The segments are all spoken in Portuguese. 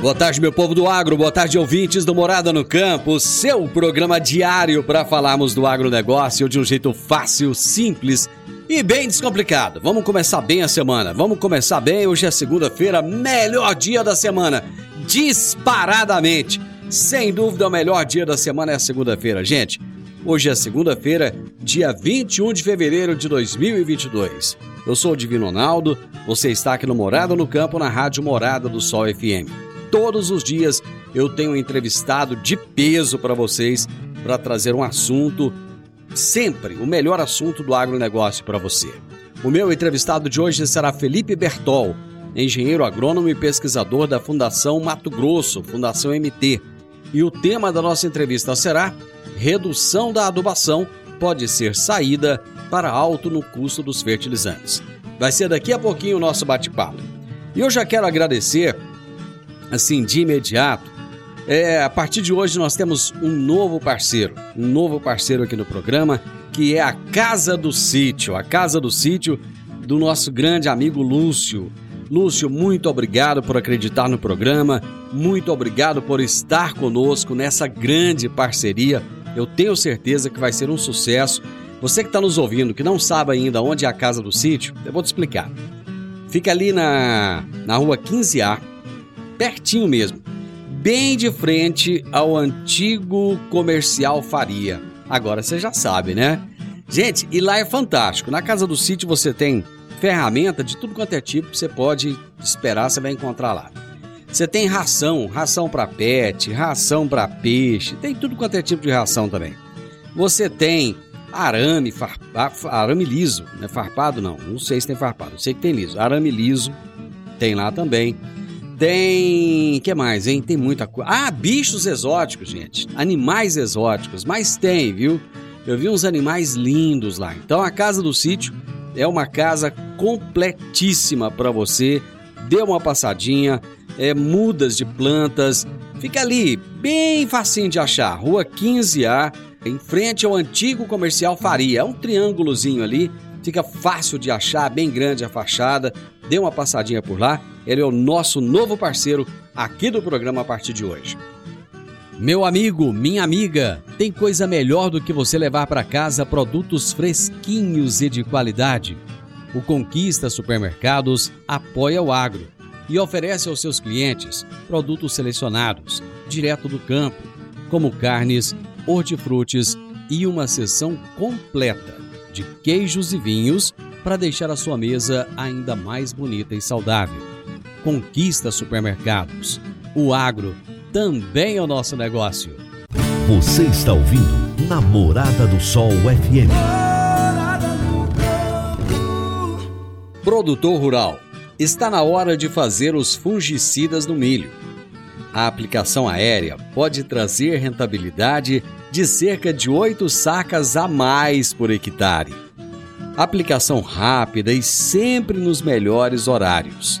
Boa tarde, meu povo do agro, boa tarde, ouvintes do Morada no Campo, seu programa diário para falarmos do agronegócio de um jeito fácil, simples e bem descomplicado. Vamos começar bem a semana, vamos começar bem. Hoje é segunda-feira, melhor dia da semana, disparadamente. Sem dúvida, o melhor dia da semana é a segunda-feira, gente. Hoje é segunda-feira, dia 21 de fevereiro de 2022. Eu sou o Divino Ronaldo, você está aqui no Morada no Campo, na Rádio Morada do Sol FM todos os dias eu tenho entrevistado de peso para vocês para trazer um assunto, sempre o melhor assunto do agronegócio para você. O meu entrevistado de hoje será Felipe Bertol, engenheiro agrônomo e pesquisador da Fundação Mato Grosso, Fundação MT. E o tema da nossa entrevista será Redução da adubação pode ser saída para alto no custo dos fertilizantes. Vai ser daqui a pouquinho o nosso bate-papo. E eu já quero agradecer assim, de imediato, é, a partir de hoje nós temos um novo parceiro, um novo parceiro aqui no programa, que é a Casa do Sítio, a Casa do Sítio do nosso grande amigo Lúcio. Lúcio, muito obrigado por acreditar no programa, muito obrigado por estar conosco nessa grande parceria. Eu tenho certeza que vai ser um sucesso. Você que está nos ouvindo, que não sabe ainda onde é a Casa do Sítio, eu vou te explicar. Fica ali na, na rua 15A, pertinho mesmo, bem de frente ao antigo comercial Faria. Agora você já sabe, né? Gente, e lá é fantástico. Na casa do sítio você tem ferramenta de tudo quanto é tipo que você pode esperar, você vai encontrar lá. Você tem ração, ração para pet, ração para peixe, tem tudo quanto é tipo de ração também. Você tem arame, farpa, arame liso, não é farpado não, não sei se tem farpado, sei que tem liso. Arame liso tem lá também. Tem. que mais, hein? Tem muita coisa. Ah, bichos exóticos, gente. Animais exóticos. Mas tem, viu? Eu vi uns animais lindos lá. Então a Casa do Sítio é uma casa completíssima para você. Dê uma passadinha. É, mudas de plantas. Fica ali, bem facinho de achar. Rua 15A, em frente ao antigo comercial Faria. É um triângulozinho ali. Fica fácil de achar, bem grande a fachada. Dê uma passadinha por lá ele é o nosso novo parceiro aqui do programa a partir de hoje. Meu amigo, minha amiga, tem coisa melhor do que você levar para casa produtos fresquinhos e de qualidade. O Conquista Supermercados apoia o agro e oferece aos seus clientes produtos selecionados, direto do campo, como carnes, hortifrutis e uma seção completa de queijos e vinhos para deixar a sua mesa ainda mais bonita e saudável conquista supermercados. O agro também é o nosso negócio. Você está ouvindo Namorada do Sol FM. Produtor rural, está na hora de fazer os fungicidas no milho. A aplicação aérea pode trazer rentabilidade de cerca de 8 sacas a mais por hectare. Aplicação rápida e sempre nos melhores horários.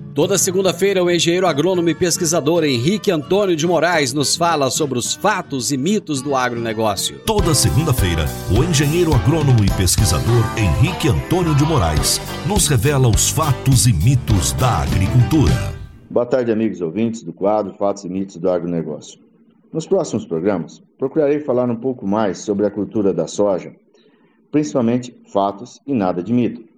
Toda segunda-feira, o engenheiro agrônomo e pesquisador Henrique Antônio de Moraes nos fala sobre os fatos e mitos do agronegócio. Toda segunda-feira, o engenheiro agrônomo e pesquisador Henrique Antônio de Moraes nos revela os fatos e mitos da agricultura. Boa tarde, amigos ouvintes do quadro Fatos e Mitos do Agronegócio. Nos próximos programas, procurarei falar um pouco mais sobre a cultura da soja, principalmente fatos e nada de mito.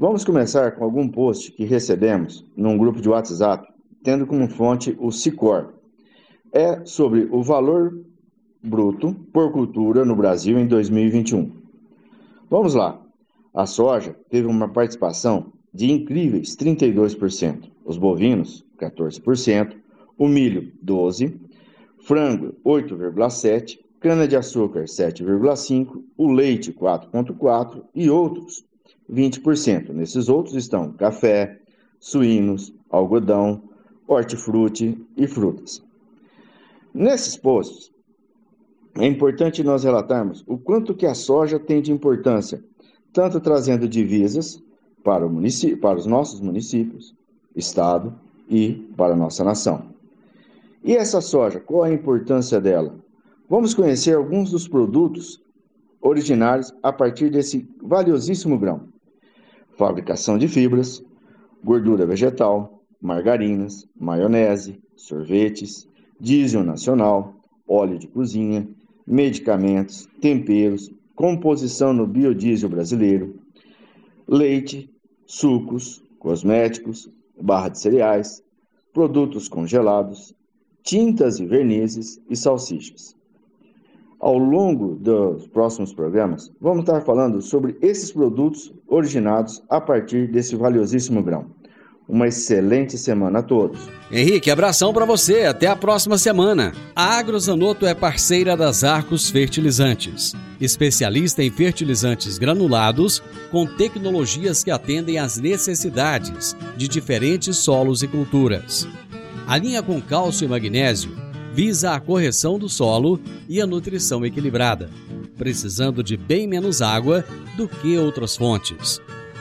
Vamos começar com algum post que recebemos num grupo de WhatsApp, tendo como fonte o Sicor. É sobre o valor bruto por cultura no Brasil em 2021. Vamos lá. A soja teve uma participação de incríveis 32%, os bovinos 14%, o milho 12%, frango 8,7%, cana-de-açúcar 7,5%, o leite 4,4% e outros 20%. Nesses outros estão café, suínos, algodão, hortifruti e frutas. Nesses postos, é importante nós relatarmos o quanto que a soja tem de importância, tanto trazendo divisas para, o para os nossos municípios, estado e para a nossa nação. E essa soja, qual a importância dela? Vamos conhecer alguns dos produtos originários a partir desse valiosíssimo grão fabricação de fibras, gordura vegetal, margarinas, maionese, sorvetes, diesel nacional, óleo de cozinha, medicamentos, temperos, composição no biodiesel brasileiro, leite, sucos, cosméticos, barra de cereais, produtos congelados, tintas e vernizes e salsichas. Ao longo dos próximos programas, vamos estar falando sobre esses produtos originados a partir desse valiosíssimo grão. Uma excelente semana a todos. Henrique, abração para você. Até a próxima semana. A Agrozanoto é parceira das Arcos Fertilizantes, especialista em fertilizantes granulados com tecnologias que atendem às necessidades de diferentes solos e culturas. A linha com cálcio e magnésio visa a correção do solo e a nutrição equilibrada, precisando de bem menos água do que outras fontes.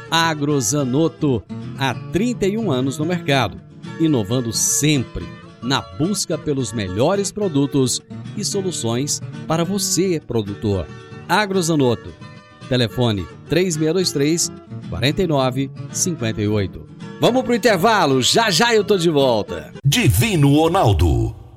Agrozanoto, há 31 anos no mercado, inovando sempre na busca pelos melhores produtos e soluções para você, produtor. Agrozanoto, telefone 3623 4958. Vamos pro intervalo, já já eu tô de volta. Divino Ronaldo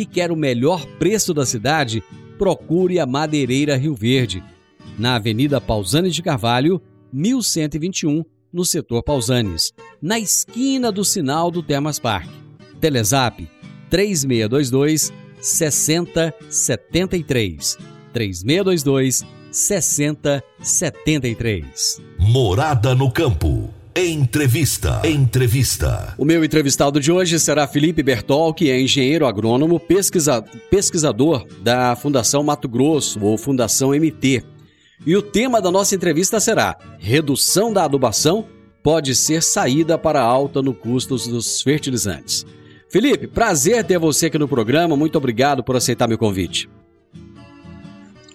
e quer o melhor preço da cidade, procure a Madeireira Rio Verde, na Avenida Pausanes de Carvalho, 1121, no setor Pausanes, na esquina do sinal do Termas Park. Telezap 3622 6073. 3622 6073. Morada no campo. Entrevista. Entrevista. O meu entrevistado de hoje será Felipe Bertol, que é engenheiro agrônomo, pesquisa, pesquisador da Fundação Mato Grosso, ou Fundação MT. E o tema da nossa entrevista será: Redução da adubação pode ser saída para alta no custo dos fertilizantes. Felipe, prazer ter você aqui no programa. Muito obrigado por aceitar meu convite.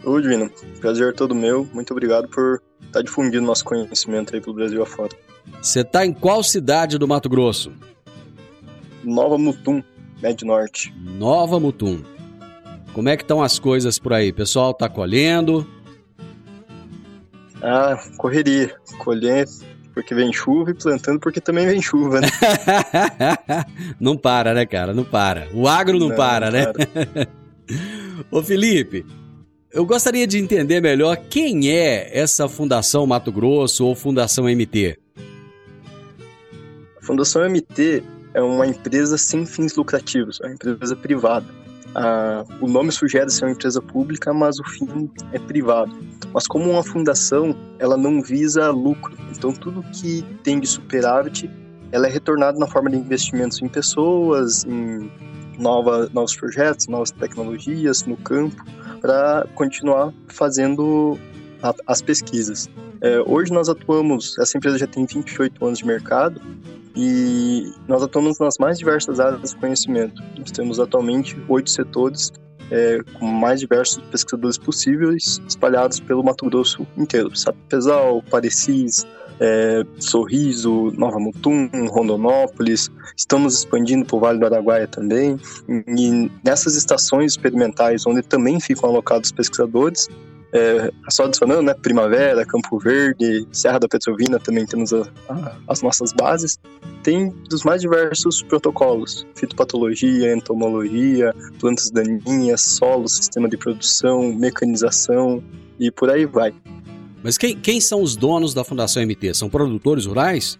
Oi, Divino. Prazer todo meu. Muito obrigado por estar difundindo nosso conhecimento aí pelo Brasil afora. Você tá em qual cidade do Mato Grosso? Nova Mutum, Médio Norte. Nova Mutum. Como é que estão as coisas por aí? pessoal tá colhendo? Ah, correria. Colher porque vem chuva e plantando porque também vem chuva, né? não para, né, cara? Não para. O agro não, não para, não né? Para. Ô Felipe, eu gostaria de entender melhor quem é essa Fundação Mato Grosso ou Fundação MT. Fundação MT é uma empresa sem fins lucrativos, é uma empresa privada. Ah, o nome sugere ser uma empresa pública, mas o fim é privado. Mas como uma fundação, ela não visa lucro. Então tudo que tem de superávit ela é retornada na forma de investimentos em pessoas, em nova, novos projetos, novas tecnologias no campo, para continuar fazendo a, as pesquisas. É, hoje nós atuamos, essa empresa já tem 28 anos de mercado e nós atuamos nas mais diversas áreas de conhecimento. Nós temos atualmente oito setores é, com mais diversos pesquisadores possíveis espalhados pelo Mato Grosso inteiro. Sapezal, Parecis, é, Sorriso, Nova Mutum, Rondonópolis. Estamos expandindo para o Vale do Araguaia também. E nessas estações experimentais, onde também ficam alocados pesquisadores, é, só adicionando, né, Primavera, Campo Verde, Serra da Petrovina, também temos a, a, as nossas bases, tem dos mais diversos protocolos, fitopatologia, entomologia, plantas daninhas, solo, sistema de produção, mecanização e por aí vai. Mas quem, quem são os donos da Fundação MT? São produtores rurais?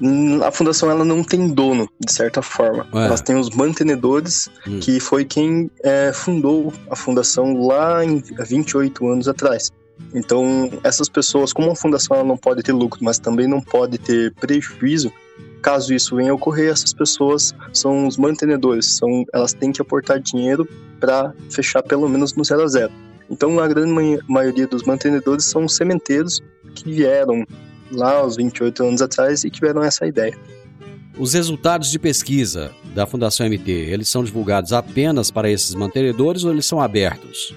Hum, a fundação ela não tem dono, de certa forma. É. Elas têm os mantenedores, hum. que foi quem é, fundou a fundação lá em 28 anos atrás. Então, essas pessoas, como a fundação ela não pode ter lucro, mas também não pode ter prejuízo, caso isso venha a ocorrer, essas pessoas são os mantenedores, são, elas têm que aportar dinheiro para fechar pelo menos no zero a zero. Então, a grande maioria dos mantenedores são sementeiros que vieram lá aos 28 anos atrás e tiveram essa ideia. Os resultados de pesquisa da Fundação MT, eles são divulgados apenas para esses mantenedores ou eles são abertos?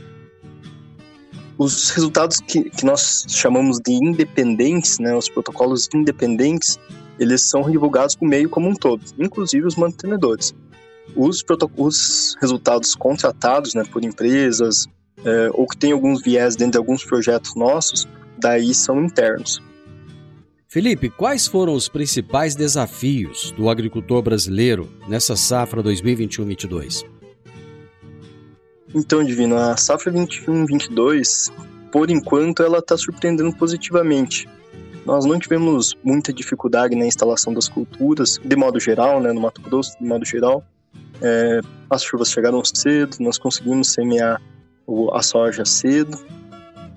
Os resultados que, que nós chamamos de independentes, né, os protocolos independentes, eles são divulgados para o meio como um todo, inclusive os mantenedores. Os, os resultados contratados né, por empresas, é, ou que tem alguns viés dentro de alguns projetos nossos, daí são internos. Felipe, quais foram os principais desafios do agricultor brasileiro nessa safra 2021-22? Então, Divino, a safra 21-22, por enquanto, ela está surpreendendo positivamente. Nós não tivemos muita dificuldade na instalação das culturas, de modo geral, né, no Mato Grosso, de modo geral. É, as chuvas chegaram cedo, nós conseguimos semear a soja cedo,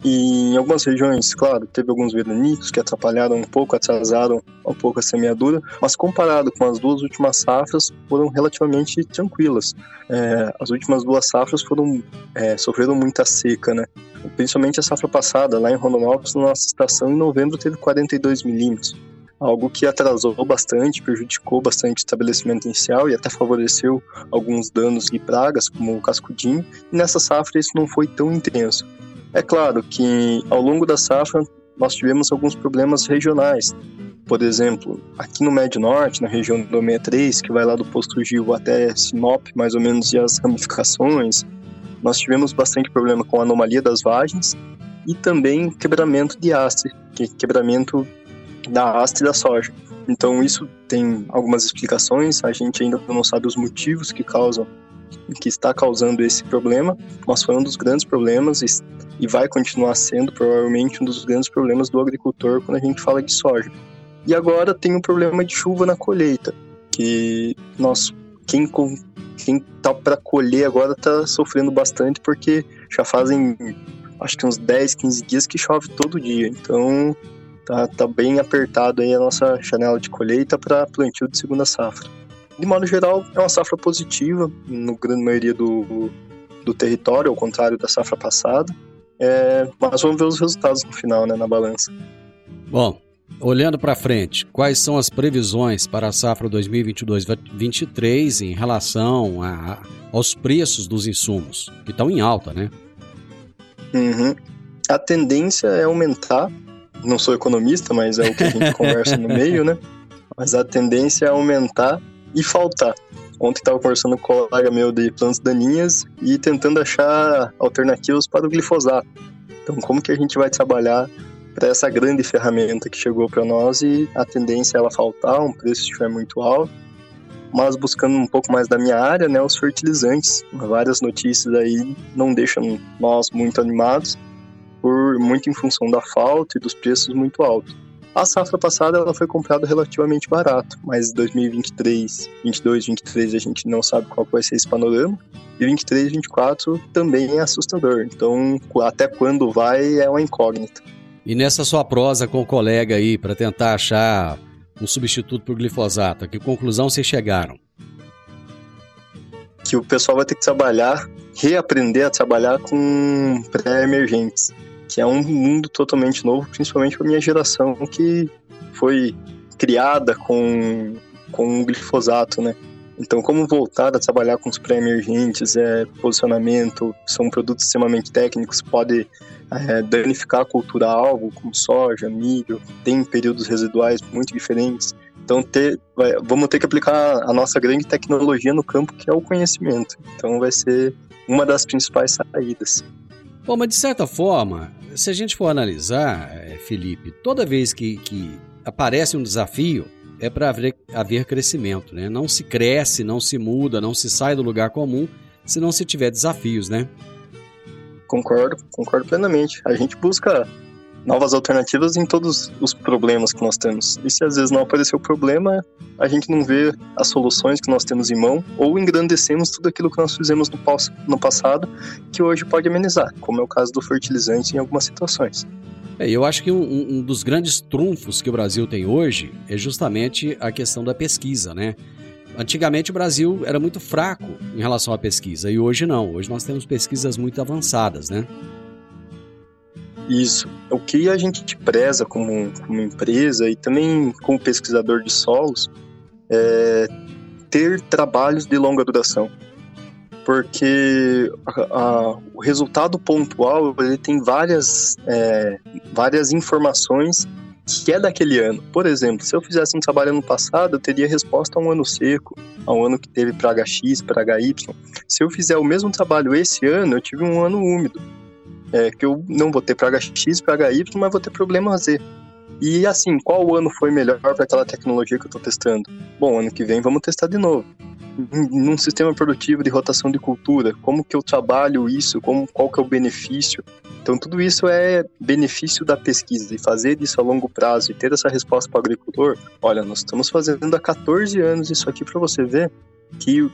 e em algumas regiões, claro, teve alguns veranicos que atrapalharam um pouco, atrasaram um pouco a semeadura, mas comparado com as duas últimas safras, foram relativamente tranquilas. É, as últimas duas safras foram é, sofreram muita seca, né? Principalmente a safra passada, lá em Rondonópolis, na nossa estação, em novembro teve 42 milímetros algo que atrasou bastante, prejudicou bastante o estabelecimento inicial e até favoreceu alguns danos de pragas, como o cascudinho, e nessa safra isso não foi tão intenso. É claro que ao longo da safra nós tivemos alguns problemas regionais. Por exemplo, aqui no Médio Norte, na região do 63, que vai lá do Posto Gil até Sinop, mais ou menos, e as ramificações, nós tivemos bastante problema com a anomalia das vagens e também quebramento de haste, que é quebramento da haste da soja. Então isso tem algumas explicações, a gente ainda não sabe os motivos que causam que está causando esse problema, mas foi um dos grandes problemas e vai continuar sendo provavelmente um dos grandes problemas do agricultor quando a gente fala de soja. E agora tem o um problema de chuva na colheita, que nós quem quem tá para colher agora está sofrendo bastante porque já fazem acho que uns 10, 15 dias que chove todo dia. Então tá, tá bem apertado aí a nossa janela de colheita para plantio de segunda safra de modo geral, é uma safra positiva, no grande maioria do, do território, ao contrário da safra passada. É, mas vamos ver os resultados no final, né, na balança. Bom, olhando para frente, quais são as previsões para a safra 2022-23 em relação a, aos preços dos insumos, que estão em alta, né? Uhum. A tendência é aumentar. Não sou economista, mas é o que a gente conversa no meio, né? Mas a tendência é aumentar e faltar. Ontem estava conversando com um colega meu de plantas daninhas e tentando achar alternativas para o glifosato. Então, como que a gente vai trabalhar para essa grande ferramenta que chegou para nós e a tendência é ela faltar, um preço estiver muito alto, mas buscando um pouco mais da minha área, né, os fertilizantes. Várias notícias aí não deixam nós muito animados, por muito em função da falta e dos preços muito altos. A safra passada ela foi comprada relativamente barato, mas 2023, 22, 23 a gente não sabe qual vai ser esse panorama. E 23, 24 também é assustador. Então, até quando vai é uma incógnita. E nessa sua prosa com o colega aí para tentar achar um substituto para o glifosato? A que conclusão vocês chegaram? Que o pessoal vai ter que trabalhar, reaprender a trabalhar com pré-emergentes, que é um mundo totalmente novo, principalmente para minha geração que foi criada com, com o glifosato, né? Então, como voltar a trabalhar com os pré-emergentes, é, posicionamento, são produtos extremamente técnicos, pode é, danificar a cultura-alvo, como soja, milho, tem períodos residuais muito diferentes. Então, ter, vai, vamos ter que aplicar a nossa grande tecnologia no campo, que é o conhecimento. Então, vai ser uma das principais saídas. Bom, mas de certa forma, se a gente for analisar, é, Felipe, toda vez que, que aparece um desafio, é para haver, haver crescimento, né? Não se cresce, não se muda, não se sai do lugar comum se não se tiver desafios, né? Concordo, concordo plenamente. A gente busca novas alternativas em todos os problemas que nós temos. E se às vezes não aparecer o problema, a gente não vê as soluções que nós temos em mão ou engrandecemos tudo aquilo que nós fizemos no, no passado que hoje pode amenizar, como é o caso do fertilizante em algumas situações. É, eu acho que um, um, dos grandes trunfos que o Brasil tem hoje é justamente a questão da pesquisa, né? Antigamente o Brasil era muito fraco em relação à pesquisa e hoje não. Hoje nós temos pesquisas muito avançadas, né? Isso. O que a gente preza como, como empresa e também como pesquisador de solos é ter trabalhos de longa duração porque a, a, o resultado pontual ele tem várias, é, várias informações que é daquele ano. Por exemplo, se eu fizesse um trabalho ano passado, eu teria resposta a um ano seco, a um ano que teve praga X, praga Y. Se eu fizer o mesmo trabalho esse ano, eu tive um ano úmido, é, que eu não vou ter praga X, praga Y, mas vou ter problema Z. E assim, qual ano foi melhor para aquela tecnologia que eu estou testando? Bom, ano que vem vamos testar de novo num sistema produtivo de rotação de cultura, como que eu trabalho isso, como, qual que é o benefício. Então tudo isso é benefício da pesquisa e fazer isso a longo prazo e ter essa resposta para o agricultor. Olha, nós estamos fazendo há 14 anos isso aqui para você ver que o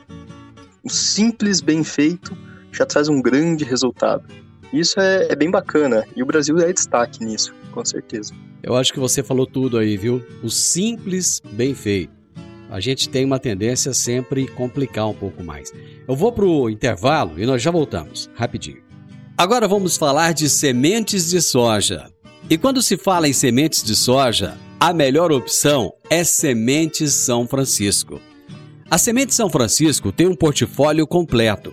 simples bem feito já traz um grande resultado. Isso é, é bem bacana e o Brasil é destaque nisso, com certeza. Eu acho que você falou tudo aí, viu? O simples bem feito a gente tem uma tendência sempre complicar um pouco mais. Eu vou para o intervalo e nós já voltamos, rapidinho. Agora vamos falar de sementes de soja. E quando se fala em sementes de soja, a melhor opção é Sementes São Francisco. A Semente São Francisco tem um portfólio completo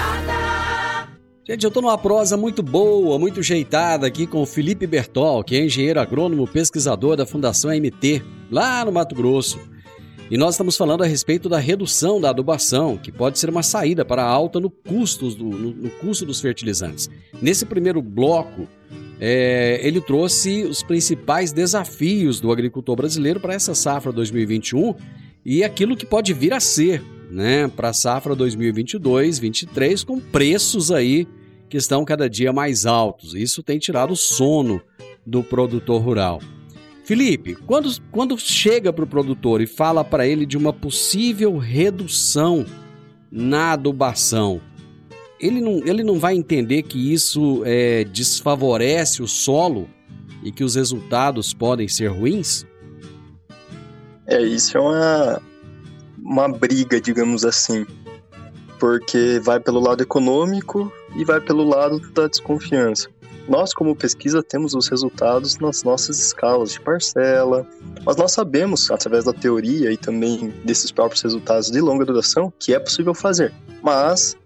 Gente, eu estou numa prosa muito boa, muito ajeitada aqui com o Felipe Bertol, que é engenheiro agrônomo pesquisador da Fundação MT, lá no Mato Grosso. E nós estamos falando a respeito da redução da adubação, que pode ser uma saída para a alta no custo, do, no, no custo dos fertilizantes. Nesse primeiro bloco, é, ele trouxe os principais desafios do agricultor brasileiro para essa safra 2021 e aquilo que pode vir a ser né, para a safra 2022-23, com preços aí que estão cada dia mais altos. Isso tem tirado o sono do produtor rural. Felipe, quando, quando chega para o produtor e fala para ele de uma possível redução na adubação, ele não, ele não vai entender que isso é, desfavorece o solo e que os resultados podem ser ruins? É, isso é uma, uma briga, digamos assim. Porque vai pelo lado econômico e vai pelo lado da desconfiança. Nós, como pesquisa, temos os resultados nas nossas escalas de parcela, mas nós sabemos, através da teoria e também desses próprios resultados de longa duração, que é possível fazer. Mas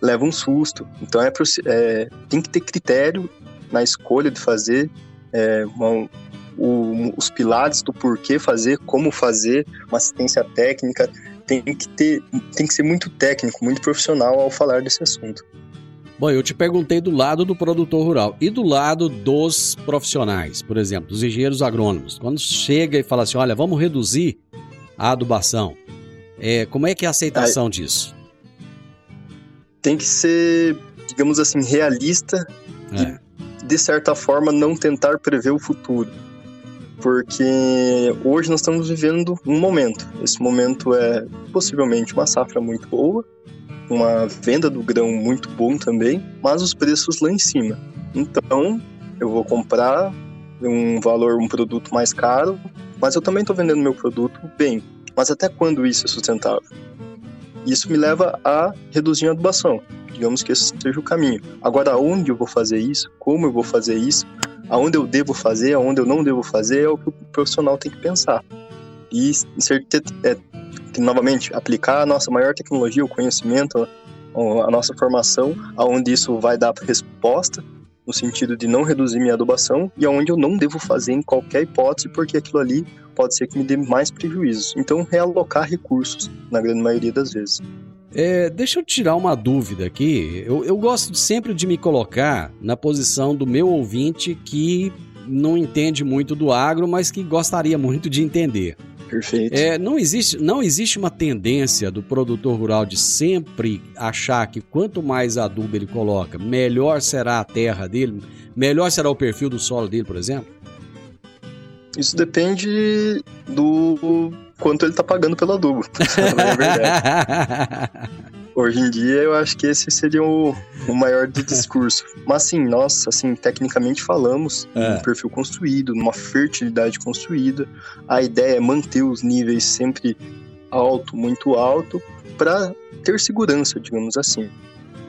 leva um susto. Então é, é tem que ter critério na escolha de fazer é, uma, o, os pilares do porquê fazer, como fazer, uma assistência técnica. Tem que ter, tem que ser muito técnico, muito profissional ao falar desse assunto. Bom, eu te perguntei do lado do produtor rural e do lado dos profissionais, por exemplo, dos engenheiros agrônomos. Quando chega e fala assim, olha, vamos reduzir a adubação, é, como é que é a aceitação Aí, disso? tem que ser, digamos assim, realista é. e, de certa forma, não tentar prever o futuro. Porque hoje nós estamos vivendo um momento. Esse momento é possivelmente uma safra muito boa, uma venda do grão muito bom também, mas os preços lá em cima. Então, eu vou comprar um valor, um produto mais caro, mas eu também estou vendendo meu produto bem. Mas até quando isso é sustentável? Isso me leva a reduzir a adubação. Digamos que esse seja o caminho. Agora, onde eu vou fazer isso? Como eu vou fazer isso? Aonde eu devo fazer? Aonde eu não devo fazer? É o que o profissional tem que pensar. E, é, novamente, aplicar a nossa maior tecnologia, o conhecimento, a nossa formação, aonde isso vai dar resposta no sentido de não reduzir minha adubação e aonde eu não devo fazer em qualquer hipótese, porque aquilo ali pode ser que me dê mais prejuízos. Então, realocar recursos, na grande maioria das vezes. É, deixa eu tirar uma dúvida aqui. Eu, eu gosto sempre de me colocar na posição do meu ouvinte que não entende muito do agro, mas que gostaria muito de entender. Perfeito. É, não, existe, não existe uma tendência do produtor rural de sempre achar que quanto mais adubo ele coloca, melhor será a terra dele, melhor será o perfil do solo dele, por exemplo? Isso depende do quanto ele está pagando pelo adubo. é verdade. Hoje em dia, eu acho que esse seria o, o maior do discurso. Mas assim, nós, assim, tecnicamente falamos é. num perfil construído, numa fertilidade construída. A ideia é manter os níveis sempre alto, muito alto, para ter segurança, digamos assim.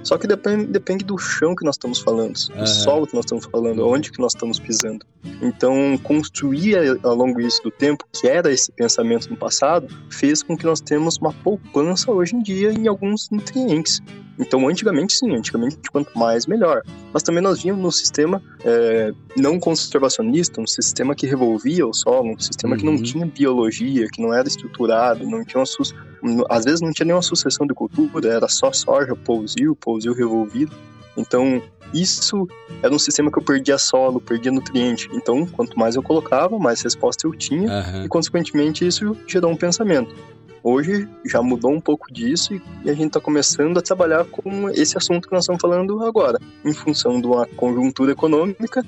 Só que depende, depende do chão que nós estamos falando, do uhum. solo que nós estamos falando, onde que nós estamos pisando. Então, construir ao longo disso do tempo, que era esse pensamento no passado, fez com que nós temos uma poupança hoje em dia em alguns nutrientes. Então, antigamente sim, antigamente quanto mais melhor. Mas também nós vínhamos num sistema é, não conservacionista, um sistema que revolvia o solo, um sistema uhum. que não uhum. tinha biologia, que não era estruturado, não tinha uma às vezes não tinha nenhuma sucessão de cultura, era só soja, pousio, pousio revolvido. Então, isso era um sistema que eu perdia solo, perdia nutriente. Então, quanto mais eu colocava, mais resposta eu tinha, uhum. e consequentemente isso gerou um pensamento. Hoje já mudou um pouco disso e a gente está começando a trabalhar com esse assunto que nós estamos falando agora. Em função de uma conjuntura econômica,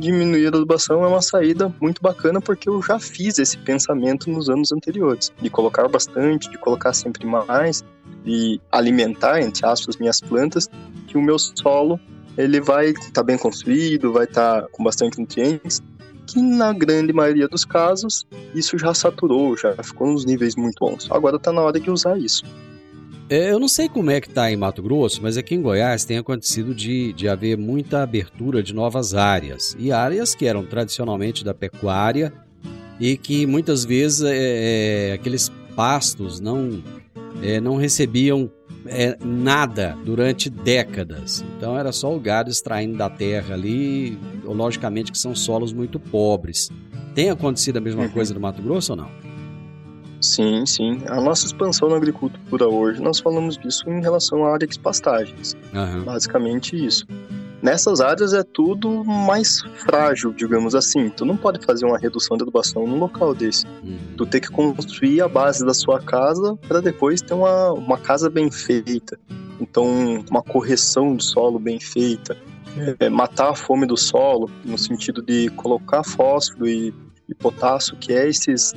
diminuir a adubação é uma saída muito bacana porque eu já fiz esse pensamento nos anos anteriores, de colocar bastante, de colocar sempre mais, de alimentar, entre aspas, minhas plantas, que o meu solo ele vai estar tá bem construído, vai estar tá com bastante nutrientes que na grande maioria dos casos isso já saturou, já ficou nos níveis muito bons. Agora está na hora de usar isso. É, eu não sei como é que está em Mato Grosso, mas aqui em Goiás tem acontecido de, de haver muita abertura de novas áreas. E áreas que eram tradicionalmente da pecuária e que muitas vezes é, é, aqueles pastos não, é, não recebiam é, nada durante décadas. Então era só o gado extraindo da terra ali, logicamente que são solos muito pobres. Tem acontecido a mesma uhum. coisa no Mato Grosso ou não? Sim, sim. A nossa expansão na agricultura hoje, nós falamos disso em relação à área de pastagens. Uhum. Basicamente isso. Nessas áreas é tudo mais frágil, digamos assim. Tu não pode fazer uma redução de adubação num local desse. Uhum. Tu tem que construir a base da sua casa para depois ter uma, uma casa bem feita. Então, uma correção do solo bem feita. É, matar a fome do solo, no sentido de colocar fósforo e, e potássio, que é esses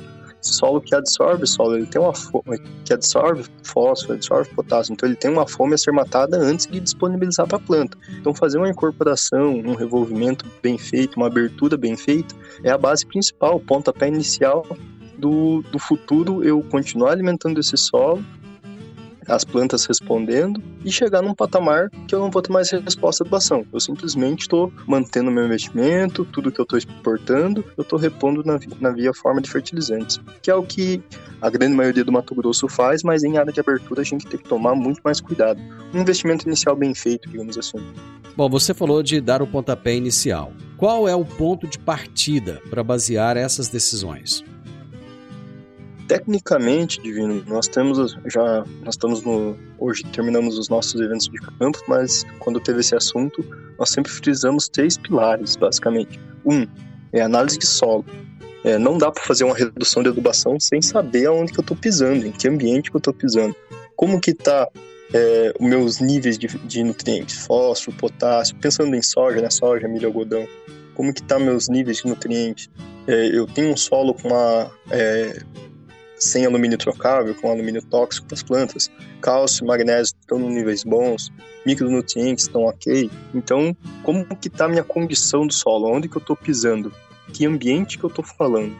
solo que absorve solo, ele tem uma fome que absorve fósforo, absorve potássio, então ele tem uma fome a ser matada antes de disponibilizar para a planta. Então fazer uma incorporação, um revolvimento bem feito, uma abertura bem feita, é a base principal, o pontapé inicial do, do futuro eu continuar alimentando esse solo as plantas respondendo e chegar num patamar que eu não vou ter mais resposta de doação. Eu simplesmente estou mantendo meu investimento, tudo que eu estou exportando, eu estou repondo na, na via forma de fertilizantes, que é o que a grande maioria do Mato Grosso faz, mas em área de abertura a gente tem que tomar muito mais cuidado. Um investimento inicial bem feito, digamos assim. Bom, você falou de dar o pontapé inicial. Qual é o ponto de partida para basear essas decisões? Tecnicamente, Divino, nós temos já, nós estamos no, hoje terminamos os nossos eventos de campo, mas quando teve esse assunto, nós sempre frisamos três pilares, basicamente. Um, é análise de solo. É, não dá para fazer uma redução de adubação sem saber aonde que eu estou pisando, em que ambiente que eu estou pisando. Como que está é, os meus níveis de, de, nutrientes, fósforo, potássio, pensando em soja, né, soja, milho, algodão. Como que tá meus níveis de nutrientes? É, eu tenho um solo com uma é, sem alumínio trocável, com alumínio tóxico para as plantas. Cálcio magnésio estão em níveis bons, micronutrientes estão ok. Então, como que está a minha condição do solo? Onde que eu estou pisando? Que ambiente que eu estou falando?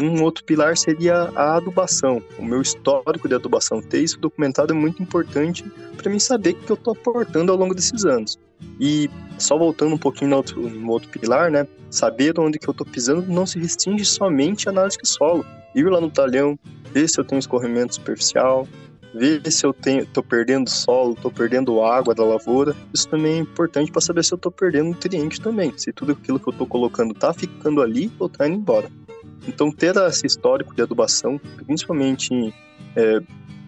Um outro pilar seria a adubação. O meu histórico de adubação. Ter isso documentado é muito importante para mim saber o que eu estou aportando ao longo desses anos. E só voltando um pouquinho no outro, no outro pilar, né? Saber onde que eu estou pisando não se restringe somente à análise de solo ir lá no talhão, ver se eu tenho escorrimento superficial, ver se eu tenho, tô perdendo solo, tô perdendo água da lavoura. Isso também é importante para saber se eu tô perdendo nutriente também, se tudo aquilo que eu tô colocando tá ficando ali ou tá indo embora. Então ter esse histórico de adubação, principalmente em, é,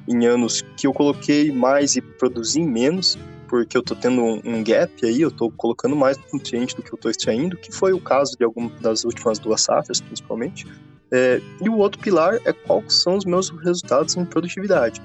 em anos que eu coloquei mais e produzi menos, porque eu tô tendo um gap aí, eu tô colocando mais nutriente do que eu tô extraindo, que foi o caso de algumas das últimas duas safras, principalmente. É, e o outro pilar é quais são os meus resultados em produtividade.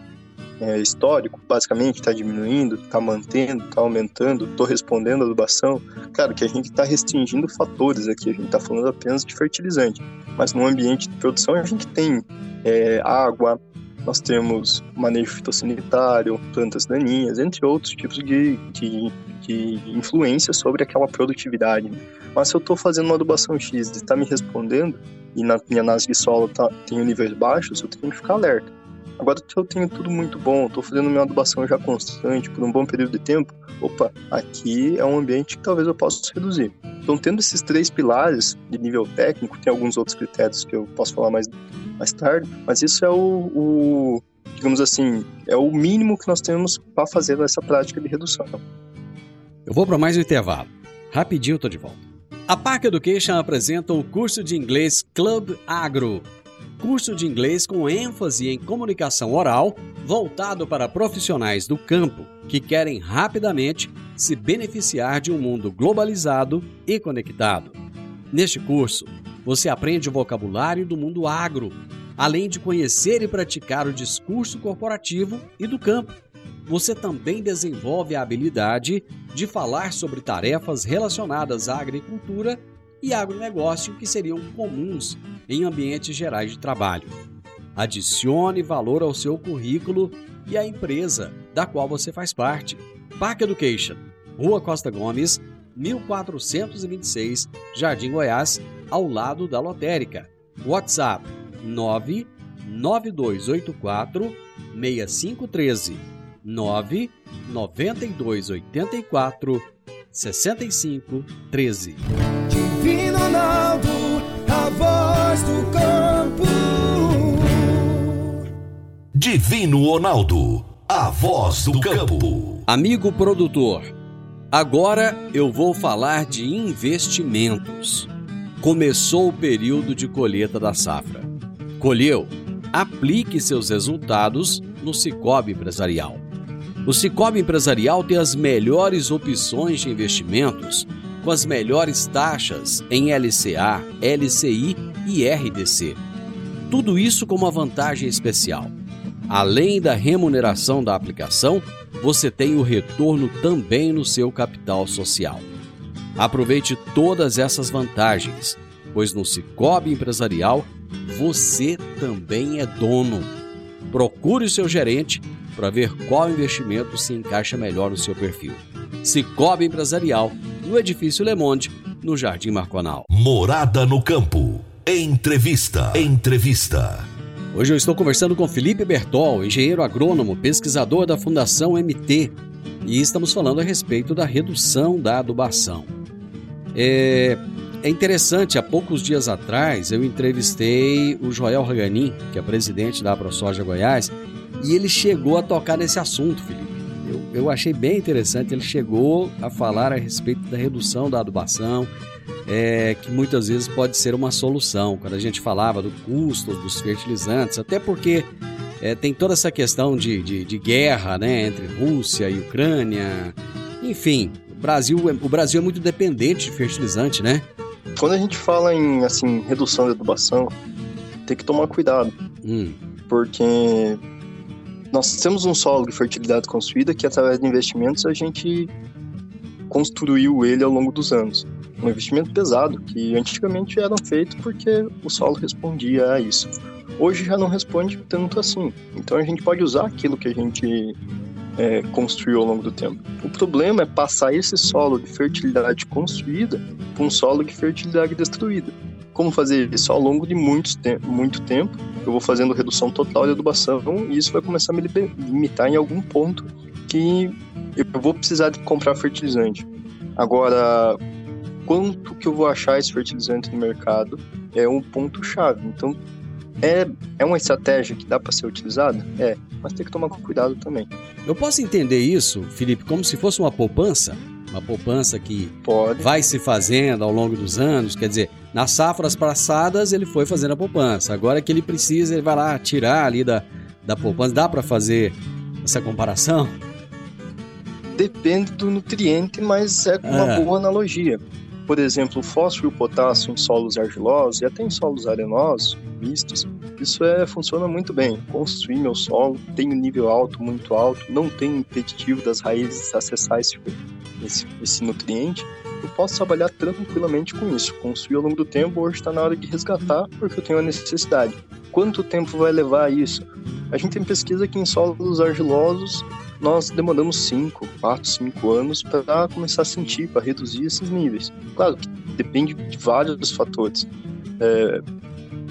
É, histórico, basicamente, está diminuindo, está mantendo, está aumentando, estou respondendo a adubação. Claro que a gente está restringindo fatores aqui, a gente está falando apenas de fertilizante, mas no ambiente de produção a gente tem é, água, nós temos manejo fitossanitário, plantas daninhas, entre outros tipos de, de, de influência sobre aquela produtividade. Mas se eu estou fazendo uma adubação X e está me respondendo, e na minha análise de solo tá, tenho níveis baixos, eu tenho que ficar alerta. Agora que eu tenho tudo muito bom, estou fazendo minha adubação já constante por um bom período de tempo, opa, aqui é um ambiente que talvez eu possa reduzir. Então, tendo esses três pilares de nível técnico, tem alguns outros critérios que eu posso falar mais, mais tarde, mas isso é o, o digamos assim, é o mínimo que nós temos para fazer essa prática de redução. Eu vou para mais um intervalo. Rapidinho, estou de volta. A Park Education apresenta o curso de inglês Club Agro. Curso de inglês com ênfase em comunicação oral, voltado para profissionais do campo que querem rapidamente se beneficiar de um mundo globalizado e conectado. Neste curso, você aprende o vocabulário do mundo agro, além de conhecer e praticar o discurso corporativo e do campo você também desenvolve a habilidade de falar sobre tarefas relacionadas à agricultura e agronegócio que seriam comuns em ambientes gerais de trabalho. Adicione valor ao seu currículo e à empresa da qual você faz parte. Park Education, Rua Costa Gomes, 1426, Jardim Goiás, ao lado da lotérica. WhatsApp 99284 6513 9 92 84 65 13. Divino Ronaldo, a voz do campo. Divino Ronaldo, a voz do campo. Amigo produtor, agora eu vou falar de investimentos. Começou o período de colheita da safra. Colheu? Aplique seus resultados no Cicobi Empresarial. O Cicobi Empresarial tem as melhores opções de investimentos, com as melhores taxas em LCA, LCI e RDC. Tudo isso com uma vantagem especial. Além da remuneração da aplicação, você tem o retorno também no seu capital social. Aproveite todas essas vantagens, pois no Cicobi Empresarial você também é dono. Procure o seu gerente para ver qual investimento se encaixa melhor no seu perfil. Cicobi Empresarial, no Edifício Le Monde, no Jardim Marconal. Morada no Campo. Entrevista. Entrevista. Hoje eu estou conversando com Felipe Bertol, engenheiro agrônomo, pesquisador da Fundação MT, e estamos falando a respeito da redução da adubação. É, é interessante, há poucos dias atrás eu entrevistei o Joel Raganin, que é presidente da ProSoja Goiás, e ele chegou a tocar nesse assunto, Felipe. Eu, eu achei bem interessante, ele chegou a falar a respeito da redução da adubação, é, que muitas vezes pode ser uma solução. Quando a gente falava do custo dos fertilizantes, até porque é, tem toda essa questão de, de, de, guerra né, entre Rússia e Ucrânia. Enfim, Brasil, é, o Brasil é muito dependente de fertilizante, né? Quando a gente fala em assim, redução de adubação, tem que tomar cuidado. Hum. Porque nós temos um solo de fertilidade construída que, através de investimentos, a gente construiu ele ao longo dos anos. Um investimento pesado, que antigamente eram feitos porque o solo respondia a isso. Hoje já não responde tanto assim. Então a gente pode usar aquilo que a gente é, construiu ao longo do tempo. O problema é passar esse solo de fertilidade construída para um solo de fertilidade destruída. Como fazer isso ao longo de muito, te muito tempo? Eu vou fazendo redução total de adubação e isso vai começar a me limitar em algum ponto que eu vou precisar de comprar fertilizante. Agora, quanto que eu vou achar esse fertilizante no mercado é um ponto chave. Então, é, é uma estratégia que dá para ser utilizada? É, mas tem que tomar cuidado também. Eu posso entender isso, Felipe, como se fosse uma poupança? Uma poupança que Pode. vai se fazendo ao longo dos anos, quer dizer, nas safras passadas ele foi fazendo a poupança, agora que ele precisa, ele vai lá tirar ali da, da poupança. Dá para fazer essa comparação? Depende do nutriente, mas é uma é. boa analogia. Por exemplo, o fósforo e o potássio em solos argilosos e até em solos arenosos, mistos, isso é, funciona muito bem. Construir meu solo, um nível alto, muito alto, não tem impeditivo das raízes acessar esse, esse, esse nutriente, eu posso trabalhar tranquilamente com isso. Construir ao longo do tempo, hoje está na hora de resgatar, porque eu tenho a necessidade. Quanto tempo vai levar isso? A gente tem pesquisa que em solos argilosos nós demoramos 5, 4, 5 anos para começar a sentir, para reduzir esses níveis. Claro que depende de vários fatores. É,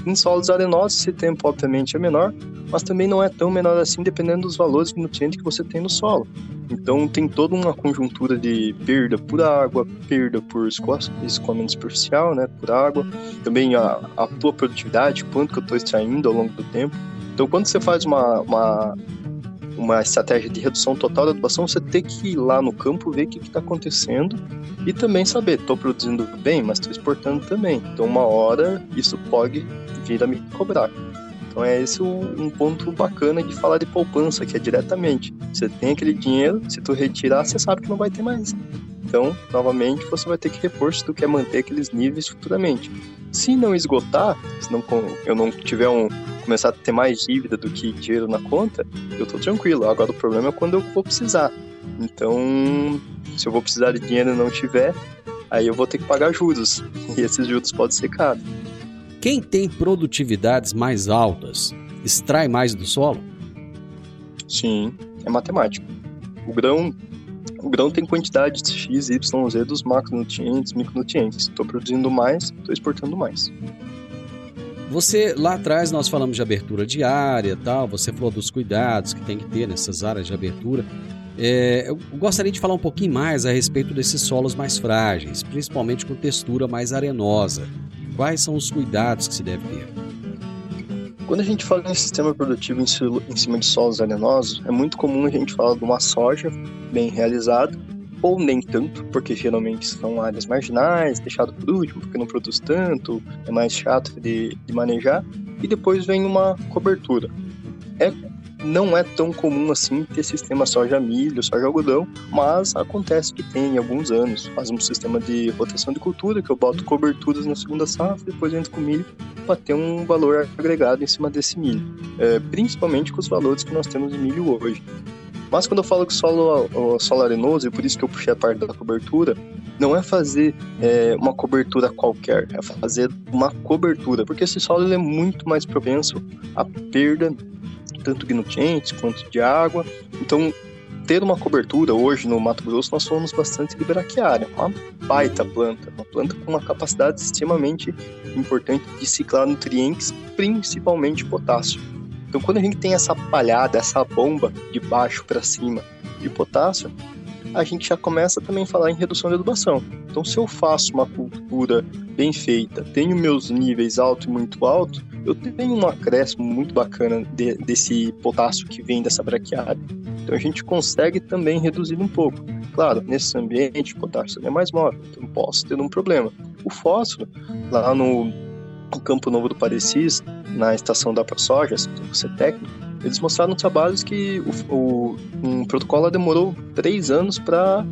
em solos arenosos, esse tempo obviamente é menor, mas também não é tão menor assim dependendo dos valores de nutrientes que você tem no solo. Então tem toda uma conjuntura de perda por água, perda por escoamento superficial, né, por água, também a, a tua produtividade, quanto que eu estou extraindo ao longo do tempo. Então quando você faz uma, uma uma estratégia de redução total da adubação, você tem que ir lá no campo ver o que está acontecendo e também saber, estou produzindo bem, mas estou exportando também. Então, uma hora isso pode vir a me cobrar. Então, é esse um ponto bacana de falar de poupança, que é diretamente. Você tem aquele dinheiro, se tu retirar, você sabe que não vai ter mais. Então, novamente, você vai ter que repor se tu quer manter aqueles níveis futuramente. Se não esgotar, se não, eu não tiver um, começar a ter mais dívida do que dinheiro na conta, eu tô tranquilo. Agora o problema é quando eu vou precisar. Então, se eu vou precisar de dinheiro e não tiver, aí eu vou ter que pagar juros. E esses juros podem ser caros. Quem tem produtividades mais altas extrai mais do solo? Sim, é matemático. O grão, o grão tem quantidade de X, Y, Z dos macronutrientes, micronutrientes. Estou produzindo mais, estou exportando mais. Você, lá atrás, nós falamos de abertura diária tal, você falou dos cuidados que tem que ter nessas áreas de abertura. É, eu gostaria de falar um pouquinho mais a respeito desses solos mais frágeis, principalmente com textura mais arenosa. Quais são os cuidados que se deve ter? Quando a gente fala em sistema produtivo em cima de solos arenosos, é muito comum a gente falar de uma soja bem realizada ou nem tanto, porque geralmente são áreas marginais, deixado por último, porque não produz tanto, é mais chato de, de manejar, e depois vem uma cobertura. É, não é tão comum assim ter sistema soja milho, soja algodão, mas acontece que tem em alguns anos. Faz um sistema de rotação de cultura, que eu boto coberturas na segunda safra, depois entro com milho, para ter um valor agregado em cima desse milho. É, principalmente com os valores que nós temos de milho hoje. Mas quando eu falo que o solo arenoso, e por isso que eu puxei a parte da cobertura, não é fazer é, uma cobertura qualquer, é fazer uma cobertura, porque esse solo é muito mais propenso à perda tanto de nutrientes quanto de água. Então, ter uma cobertura, hoje no Mato Grosso nós somos bastante de braquiária, uma baita planta, uma planta com uma capacidade extremamente importante de ciclar nutrientes, principalmente potássio. Então, quando a gente tem essa palhada, essa bomba de baixo para cima de potássio, a gente já começa também a falar em redução de adubação. Então, se eu faço uma cultura bem feita, tenho meus níveis alto e muito alto, eu tenho um acréscimo muito bacana de, desse potássio que vem dessa braquiária. Então, a gente consegue também reduzir um pouco. Claro, nesse ambiente, o potássio é mais móvel, então posso ter um problema. O fósforo, lá no, Campo Novo do Parecis, na estação da ProSoja, você técnico, eles mostraram trabalhos que o, o um protocolo demorou três anos para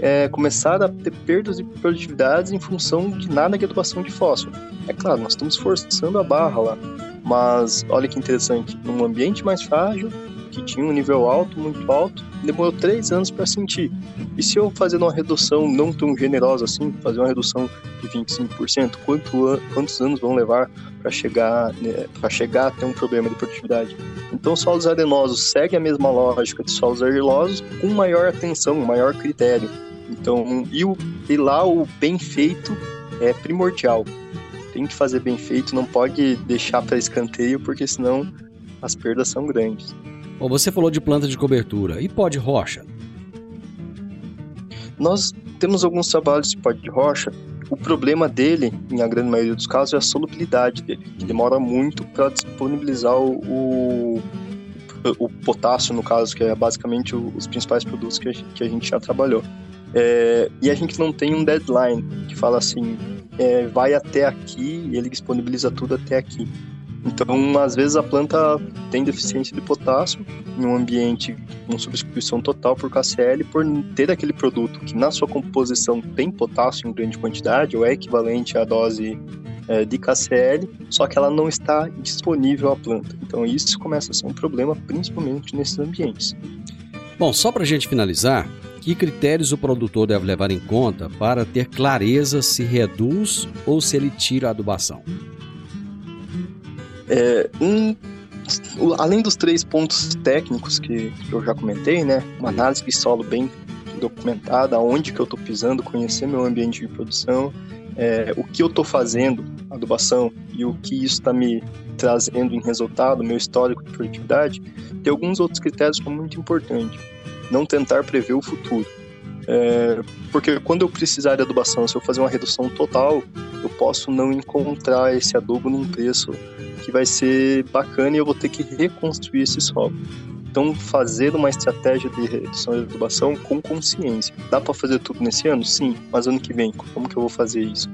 é, começar a ter perdas de produtividade em função de nada de adubação de fósforo. É claro, nós estamos forçando a barra lá, mas olha que interessante, num ambiente mais frágil, que tinha um nível alto, muito alto, demorou três anos para sentir. E se eu fazer uma redução não tão generosa assim, fazer uma redução de 25%, quanto, quantos anos vão levar para chegar, né, para chegar a ter um problema de produtividade? Então, solos arenosos segue a mesma lógica de solos argilosos, com maior atenção, maior critério. Então, e, o, e lá o bem feito é primordial. Tem que fazer bem feito, não pode deixar para escanteio, porque senão as perdas são grandes. Bom, você falou de planta de cobertura. E pó de rocha? Nós temos alguns trabalhos de pó de rocha. O problema dele, em a grande maioria dos casos, é a solubilidade dele, que demora muito para disponibilizar o, o, potássio, no caso, que é basicamente os principais produtos que a, que a gente já trabalhou. É, e a gente não tem um deadline que fala assim, é, vai até aqui e ele disponibiliza tudo até aqui. Então, às vezes a planta tem deficiência de potássio em um ambiente com substituição total por KCl, por ter aquele produto que na sua composição tem potássio em grande quantidade, ou é equivalente à dose é, de KCl, só que ela não está disponível à planta. Então, isso começa a ser um problema, principalmente nesses ambientes. Bom, só para a gente finalizar, que critérios o produtor deve levar em conta para ter clareza se reduz ou se ele tira a adubação? É, um, além dos três pontos técnicos que, eu já comentei, né? Uma análise de solo bem documentada, aonde que eu estou pisando, conhecer meu ambiente de produção, é, o que eu estou fazendo, adubação, e o que isso está me trazendo em resultado, meu histórico de produtividade, tem alguns outros critérios que são muito importantes. Não tentar prever o futuro. É, porque quando eu precisar de adubação, se eu fazer uma redução total, eu posso não encontrar esse adubo num preço que vai ser bacana e eu vou ter que reconstruir esse solo. Então, fazer uma estratégia de redução de adubação com consciência. Dá para fazer tudo nesse ano? Sim, mas ano que vem, como que eu vou fazer isso?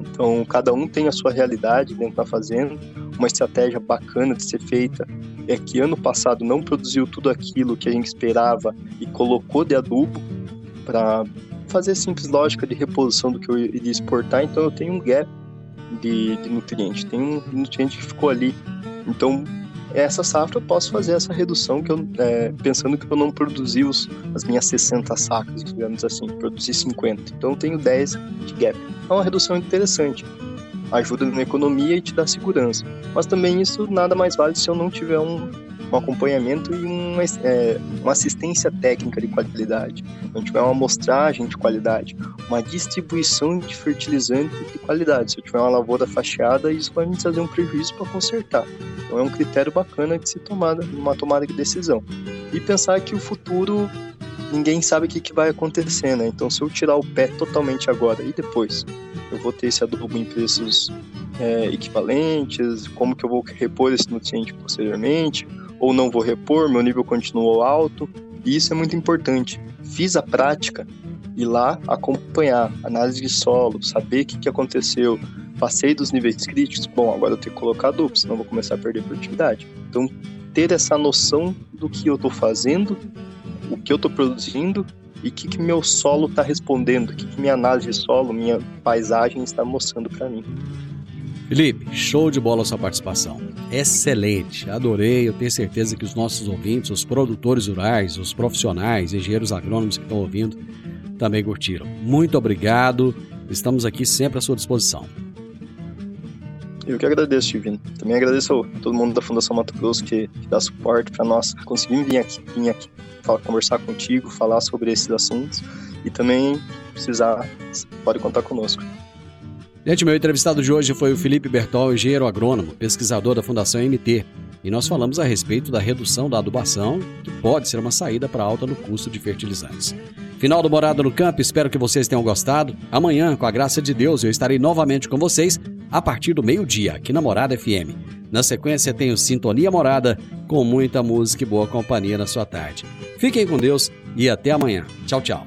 Então, cada um tem a sua realidade dentro da fazenda. Uma estratégia bacana de ser feita é que ano passado não produziu tudo aquilo que a gente esperava e colocou de adubo para fazer simples lógica de reposição do que eu iria exportar. Então, eu tenho um gap de, de nutriente. Tem um nutriente que ficou ali. Então, essa safra eu posso fazer essa redução que eu, é, pensando que eu não produzi os, as minhas 60 sacas, digamos assim, produzi 50. Então eu tenho 10 de gap. É uma redução interessante. Ajuda na economia e te dá segurança. Mas também isso nada mais vale se eu não tiver um, um acompanhamento e uma, é, uma assistência técnica de qualidade. Então, tiver uma amostragem de qualidade, uma distribuição de fertilizante de qualidade. Se eu tiver uma lavoura fachada, isso vai me trazer um prejuízo para consertar. Então é um critério bacana de se tomar numa tomada de decisão. E pensar que o futuro ninguém sabe o que, que vai acontecer, né? Então se eu tirar o pé totalmente agora e depois, eu vou ter esse adubo em preços é, equivalentes, como que eu vou repor esse nutriente posteriormente, ou não vou repor, meu nível continuou alto, e isso é muito importante. Fiz a prática, ir lá acompanhar, análise de solo, saber o que, que aconteceu, passei dos níveis críticos, bom, agora eu tenho que colocar duplo, senão vou começar a perder produtividade. Então, ter essa noção do que eu estou fazendo, o que eu estou produzindo e o que, que meu solo está respondendo, o que, que minha análise de solo, minha paisagem está mostrando para mim. Felipe, show de bola a sua participação. Excelente, adorei. Eu tenho certeza que os nossos ouvintes, os produtores rurais, os profissionais, engenheiros agrônomos que estão ouvindo, também curtiram. Muito obrigado. Estamos aqui sempre à sua disposição. Eu que agradeço, Divino. Também agradeço a todo mundo da Fundação Mato Grosso que, que dá suporte para nós conseguirmos vir aqui, vir aqui falar, conversar contigo, falar sobre esses assuntos e também precisar, pode contar conosco. Gente, meu entrevistado de hoje foi o Felipe Bertol, engenheiro agrônomo, pesquisador da Fundação MT. E nós falamos a respeito da redução da adubação, que pode ser uma saída para alta no custo de fertilizantes. Final do Morada no Campo, espero que vocês tenham gostado. Amanhã, com a graça de Deus, eu estarei novamente com vocês a partir do meio-dia, aqui na Morada FM. Na sequência, tenho Sintonia Morada, com muita música e boa companhia na sua tarde. Fiquem com Deus e até amanhã. Tchau, tchau.